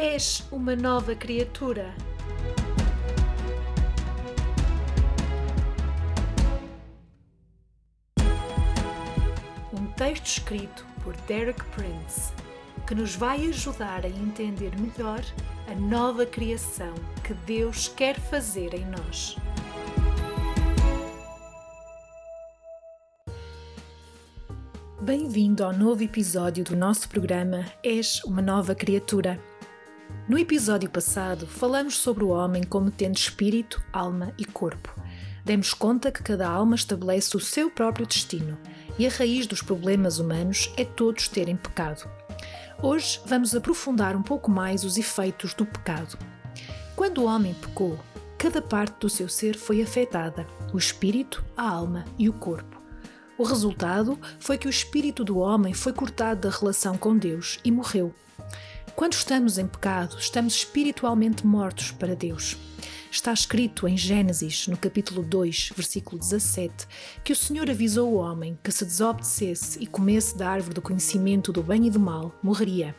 És uma nova criatura. Um texto escrito por Derek Prince que nos vai ajudar a entender melhor a nova criação que Deus quer fazer em nós. Bem-vindo ao novo episódio do nosso programa És uma Nova Criatura. No episódio passado, falamos sobre o homem como tendo espírito, alma e corpo. Demos conta que cada alma estabelece o seu próprio destino e a raiz dos problemas humanos é todos terem pecado. Hoje vamos aprofundar um pouco mais os efeitos do pecado. Quando o homem pecou, cada parte do seu ser foi afetada: o espírito, a alma e o corpo. O resultado foi que o espírito do homem foi cortado da relação com Deus e morreu. Quando estamos em pecado, estamos espiritualmente mortos para Deus. Está escrito em Gênesis, no capítulo 2, versículo 17, que o Senhor avisou o homem que se desobedecesse e comesse da árvore do conhecimento do bem e do mal, morreria.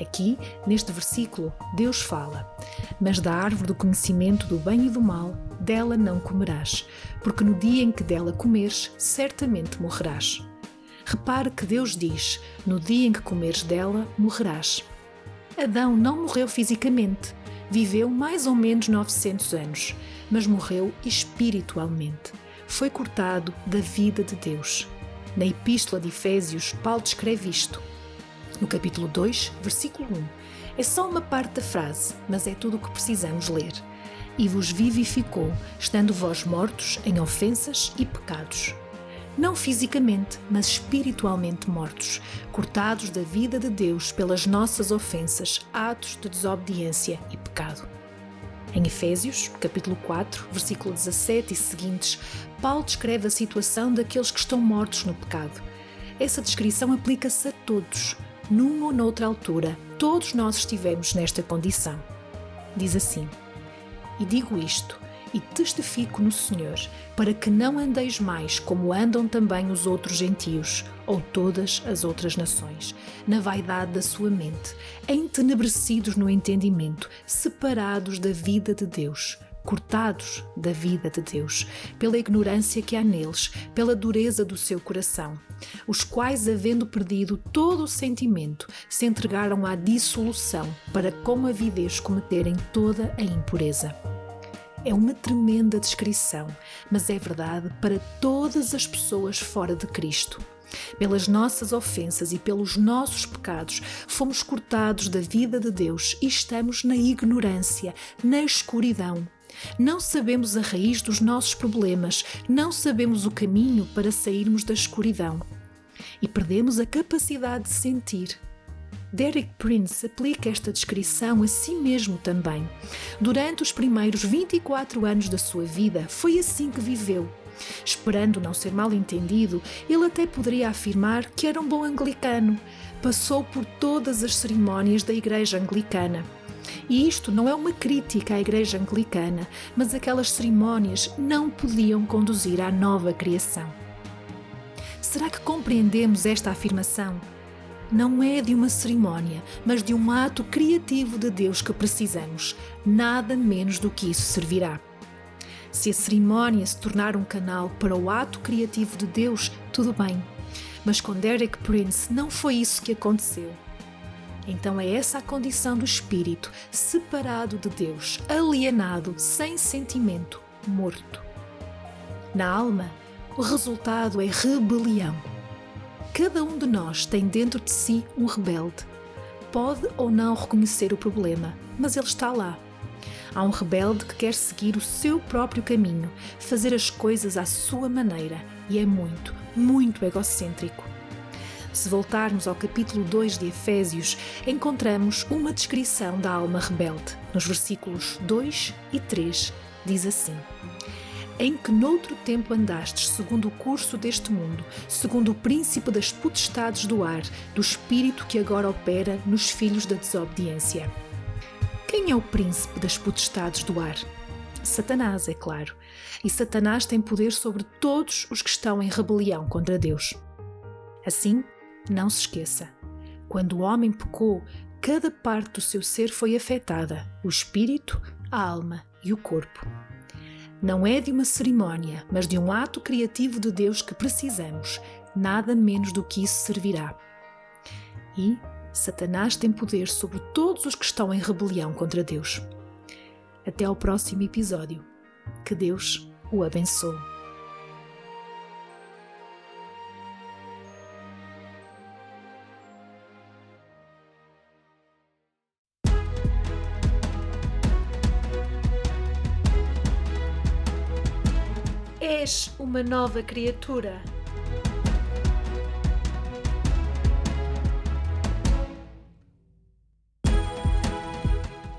Aqui, neste versículo, Deus fala: Mas da árvore do conhecimento do bem e do mal, dela não comerás, porque no dia em que dela comeres, certamente morrerás. Repare que Deus diz: No dia em que comeres dela, morrerás. Adão não morreu fisicamente, viveu mais ou menos 900 anos, mas morreu espiritualmente. Foi cortado da vida de Deus. Na Epístola de Efésios, Paulo descreve isto no capítulo 2, versículo 1. É só uma parte da frase, mas é tudo o que precisamos ler. E vos vivificou, estando vós mortos em ofensas e pecados. Não fisicamente, mas espiritualmente mortos, cortados da vida de Deus pelas nossas ofensas, atos de desobediência e pecado. Em Efésios, capítulo 4, versículo 17 e seguintes, Paulo descreve a situação daqueles que estão mortos no pecado. Essa descrição aplica-se a todos, numa ou noutra altura, todos nós estivemos nesta condição. Diz assim: E digo isto, e testifico no Senhor, para que não andeis mais como andam também os outros gentios, ou todas as outras nações, na vaidade da sua mente, entenebrecidos no entendimento, separados da vida de Deus cortados da vida de Deus, pela ignorância que há neles, pela dureza do seu coração, os quais, havendo perdido todo o sentimento, se entregaram à dissolução para com avidez cometerem toda a impureza. É uma tremenda descrição, mas é verdade para todas as pessoas fora de Cristo. Pelas nossas ofensas e pelos nossos pecados, fomos cortados da vida de Deus e estamos na ignorância, na escuridão, não sabemos a raiz dos nossos problemas, não sabemos o caminho para sairmos da escuridão. E perdemos a capacidade de sentir. Derek Prince aplica esta descrição a si mesmo também. Durante os primeiros 24 anos da sua vida, foi assim que viveu. Esperando não ser mal entendido, ele até poderia afirmar que era um bom anglicano. Passou por todas as cerimónias da Igreja Anglicana e isto não é uma crítica à Igreja Anglicana, mas aquelas cerimónias não podiam conduzir à nova criação. Será que compreendemos esta afirmação? Não é de uma cerimónia, mas de um ato criativo de Deus que precisamos. Nada menos do que isso servirá. Se a cerimónia se tornar um canal para o ato criativo de Deus, tudo bem. Mas com Derek Prince não foi isso que aconteceu. Então é essa a condição do espírito, separado de Deus, alienado, sem sentimento, morto. Na alma, o resultado é rebelião. Cada um de nós tem dentro de si um rebelde. Pode ou não reconhecer o problema, mas ele está lá. Há um rebelde que quer seguir o seu próprio caminho, fazer as coisas à sua maneira e é muito, muito egocêntrico. Se voltarmos ao capítulo 2 de Efésios, encontramos uma descrição da alma rebelde. Nos versículos 2 e 3 diz assim: em que noutro tempo andastes segundo o curso deste mundo, segundo o príncipe das potestades do ar, do espírito que agora opera nos filhos da desobediência. Quem é o príncipe das potestades do ar? Satanás, é claro. E Satanás tem poder sobre todos os que estão em rebelião contra Deus. Assim, não se esqueça: quando o homem pecou, cada parte do seu ser foi afetada: o espírito, a alma e o corpo. Não é de uma cerimónia, mas de um ato criativo de Deus que precisamos, nada menos do que isso servirá. E Satanás tem poder sobre todos os que estão em rebelião contra Deus. Até ao próximo episódio. Que Deus o abençoe. És uma nova criatura.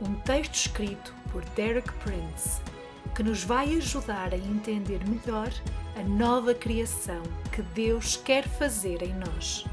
Um texto escrito por Derek Prince que nos vai ajudar a entender melhor a nova criação que Deus quer fazer em nós.